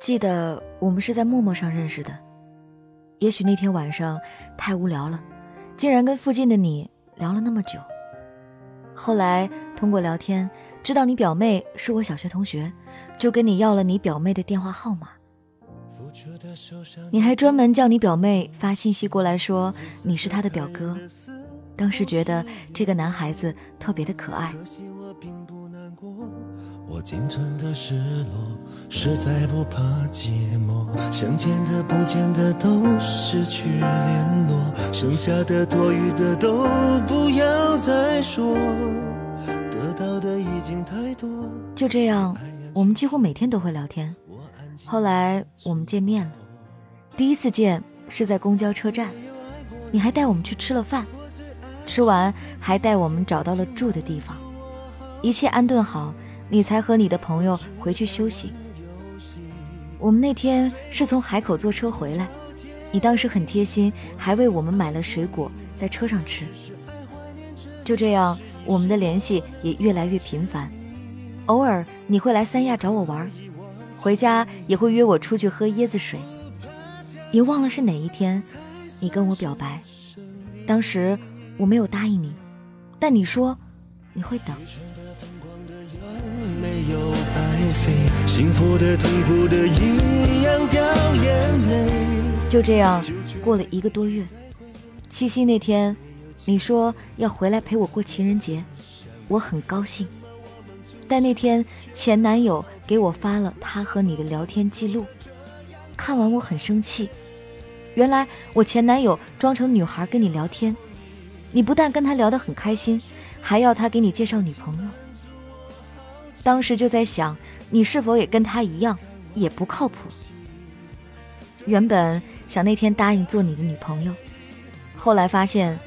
记得我们是在陌陌上认识的，也许那天晚上太无聊了，竟然跟附近的你聊了那么久。后来通过聊天知道你表妹是我小学同学，就跟你要了你表妹的电话号码。你还专门叫你表妹发信息过来说你是她的表哥，当时觉得这个男孩子特别的可爱。我仅存的失落，实在不怕寂寞。想见的不见的都失去联络，剩下的多余的都不要再说。得到的已经太多。就这样，我们几乎每天都会聊天。后来我们见面了，第一次见是在公交车站，你还带我们去吃了饭，吃完还带我们找到了住的地方，一切安顿好。你才和你的朋友回去休息。我们那天是从海口坐车回来，你当时很贴心，还为我们买了水果在车上吃。就这样，我们的联系也越来越频繁。偶尔你会来三亚找我玩，回家也会约我出去喝椰子水。也忘了是哪一天，你跟我表白，当时我没有答应你，但你说你会等。就这样过了一个多月，七夕那天，你说要回来陪我过情人节，我很高兴。但那天前男友给我发了他和你的聊天记录，看完我很生气。原来我前男友装成女孩跟你聊天，你不但跟他聊得很开心，还要他给你介绍女朋友。当时就在想，你是否也跟他一样，也不靠谱。原本想那天答应做你的女朋友，后来发现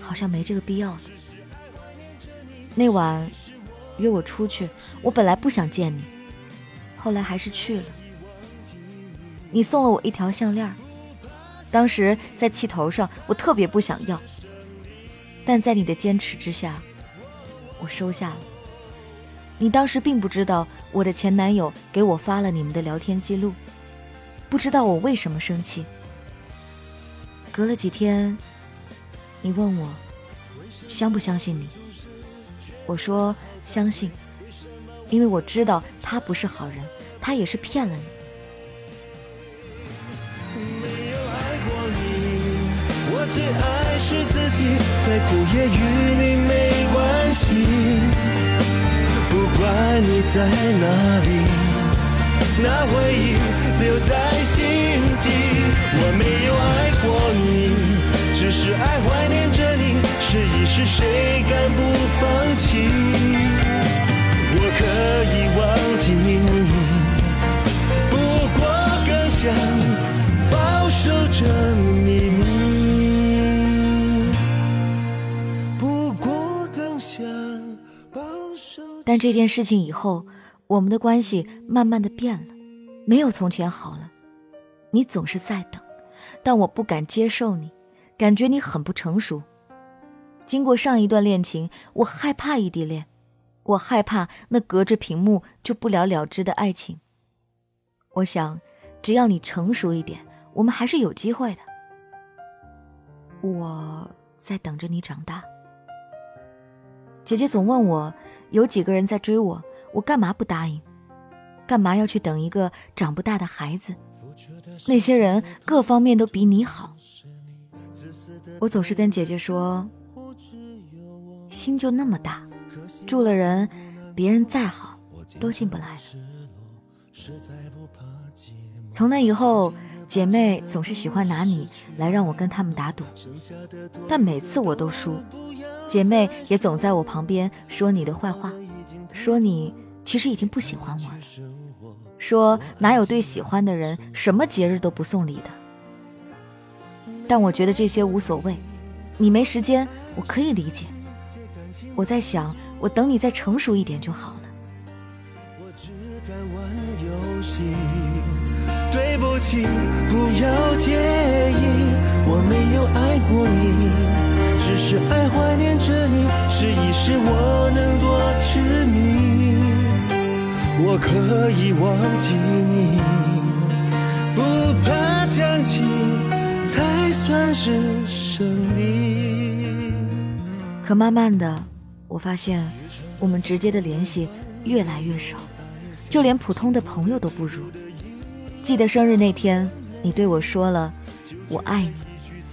好像没这个必要了。那晚约我出去，我本来不想见你，后来还是去了。你送了我一条项链，当时在气头上，我特别不想要，但在你的坚持之下，我收下了。你当时并不知道我的前男友给我发了你们的聊天记录，不知道我为什么生气。隔了几天，你问我相不相信你，我说相信，因为我知道他不是好人，他也是骗了你。最爱是自己，再苦也与你没关系。不管你在哪里，那回忆留在心底。我没有爱过你，只是爱怀念着你。试一试，谁敢不放弃？但这件事情以后，我们的关系慢慢的变了，没有从前好了。你总是在等，但我不敢接受你，感觉你很不成熟。经过上一段恋情，我害怕异地恋，我害怕那隔着屏幕就不了了之的爱情。我想，只要你成熟一点，我们还是有机会的。我在等着你长大。姐姐总问我。有几个人在追我，我干嘛不答应？干嘛要去等一个长不大的孩子？那些人各方面都比你好。我总是跟姐姐说，心就那么大，住了人，别人再好都进不来了。从那以后，姐妹总是喜欢拿你来让我跟他们打赌，但每次我都输。姐妹也总在我旁边说你的坏话，说你其实已经不喜欢我了，说哪有对喜欢的人什么节日都不送礼的。但我觉得这些无所谓，你没时间，我可以理解。我在想，我等你再成熟一点就好了。对不起，不要介意，我没有爱过你。只是爱怀念着你，试一试我能多痴迷。我可以忘记你，不怕想起，才算是胜利。可慢慢的，我发现我们直接的联系越来越少，就连普通的朋友都不如。记得生日那天，你对我说了“我爱你”，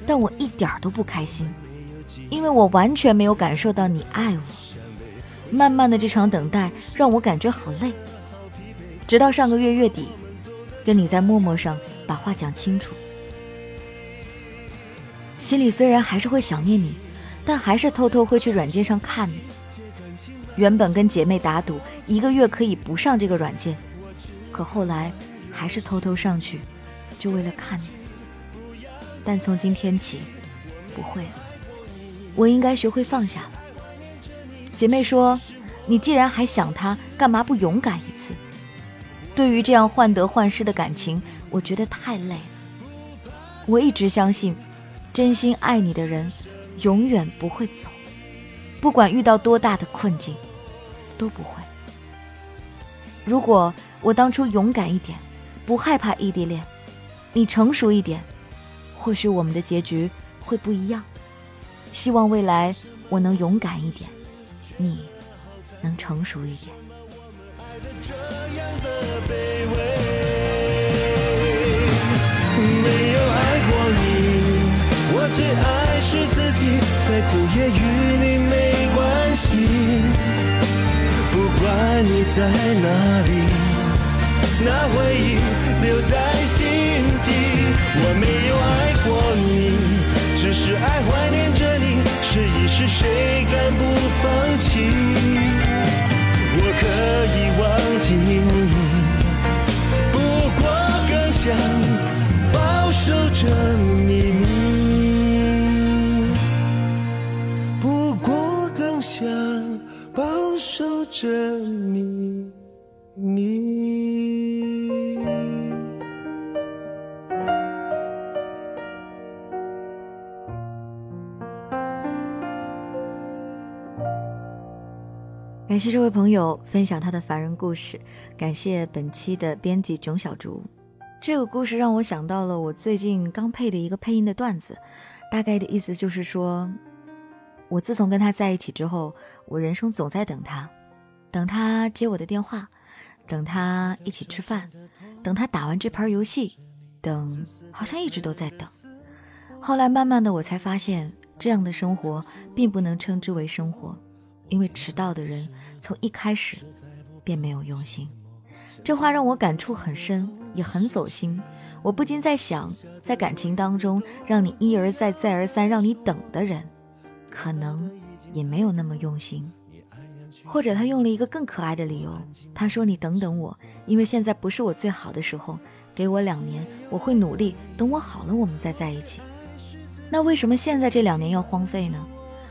但我一点都不开心。因为我完全没有感受到你爱我。慢慢的，这场等待让我感觉好累。直到上个月月底，跟你在陌陌上把话讲清楚，心里虽然还是会想念你。但还是偷偷会去软件上看你。原本跟姐妹打赌一个月可以不上这个软件，可后来还是偷偷上去，就为了看你。但从今天起，不会了。我应该学会放下了。姐妹说：“你既然还想他，干嘛不勇敢一次？”对于这样患得患失的感情，我觉得太累了。我一直相信，真心爱你的人。永远不会走，不管遇到多大的困境，都不会。如果我当初勇敢一点，不害怕异地恋，你成熟一点，或许我们的结局会不一样。希望未来我能勇敢一点，你能成熟一点。没有爱过你，我最爱。是自己再苦也与你没关系，不管你在哪里，那回忆留在心底。我没有爱过你，只是爱怀，是谁敢不放弃？我可以忘记你，不过更想保守着你感谢这位朋友分享他的凡人故事，感谢本期的编辑囧小竹。这个故事让我想到了我最近刚配的一个配音的段子，大概的意思就是说，我自从跟他在一起之后，我人生总在等他。等他接我的电话，等他一起吃饭，等他打完这盘游戏，等，好像一直都在等。后来慢慢的，我才发现，这样的生活并不能称之为生活，因为迟到的人从一开始便没有用心。这话让我感触很深，也很走心。我不禁在想，在感情当中，让你一而再、再而三让你等的人，可能也没有那么用心。或者他用了一个更可爱的理由，他说：“你等等我，因为现在不是我最好的时候，给我两年，我会努力，等我好了，我们再在一起。”那为什么现在这两年要荒废呢？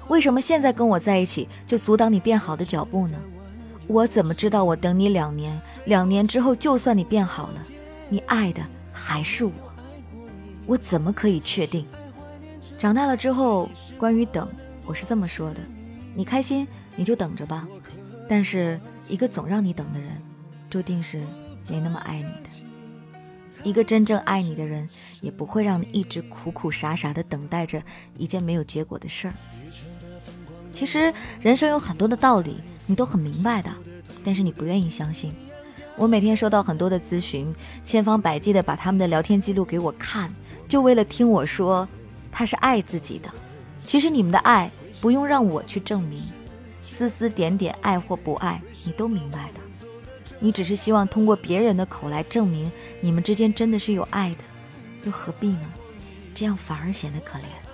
为什么现在跟我在一起就阻挡你变好的脚步呢？我怎么知道我等你两年，两年之后就算你变好了，你爱的还是我？我怎么可以确定？长大了之后，关于等，我是这么说的：你开心。你就等着吧，但是一个总让你等的人，注定是没那么爱你的。一个真正爱你的人，也不会让你一直苦苦傻傻的等待着一件没有结果的事儿。其实人生有很多的道理，你都很明白的，但是你不愿意相信。我每天收到很多的咨询，千方百计的把他们的聊天记录给我看，就为了听我说他是爱自己的。其实你们的爱不用让我去证明。丝丝点点爱或不爱，你都明白的。你只是希望通过别人的口来证明你们之间真的是有爱的，又何必呢？这样反而显得可怜。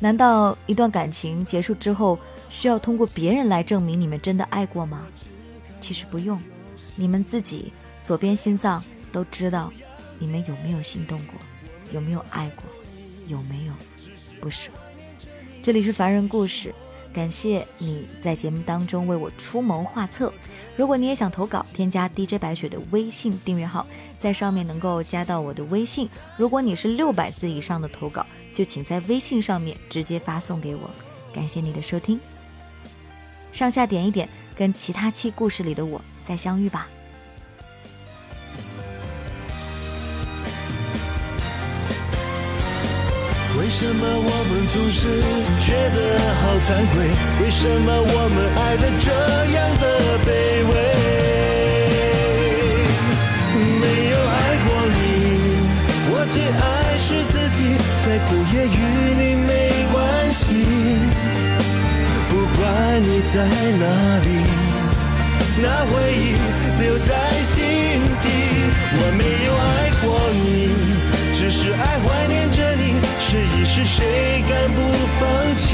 难道一段感情结束之后，需要通过别人来证明你们真的爱过吗？其实不用，你们自己左边心脏都知道，你们有没有心动过，有没有爱过，有没有不舍。这里是凡人故事。感谢你在节目当中为我出谋划策。如果你也想投稿，添加 DJ 白雪的微信订阅号，在上面能够加到我的微信。如果你是六百字以上的投稿，就请在微信上面直接发送给我。感谢你的收听，上下点一点，跟其他期故事里的我再相遇吧。为什么我们总是觉得好惭愧？为什么我们爱的这样的卑微？也与你没关系。不管你在哪里，那回忆留在心底。我没有爱过你，只是爱怀念着你。试一试，谁敢不放弃？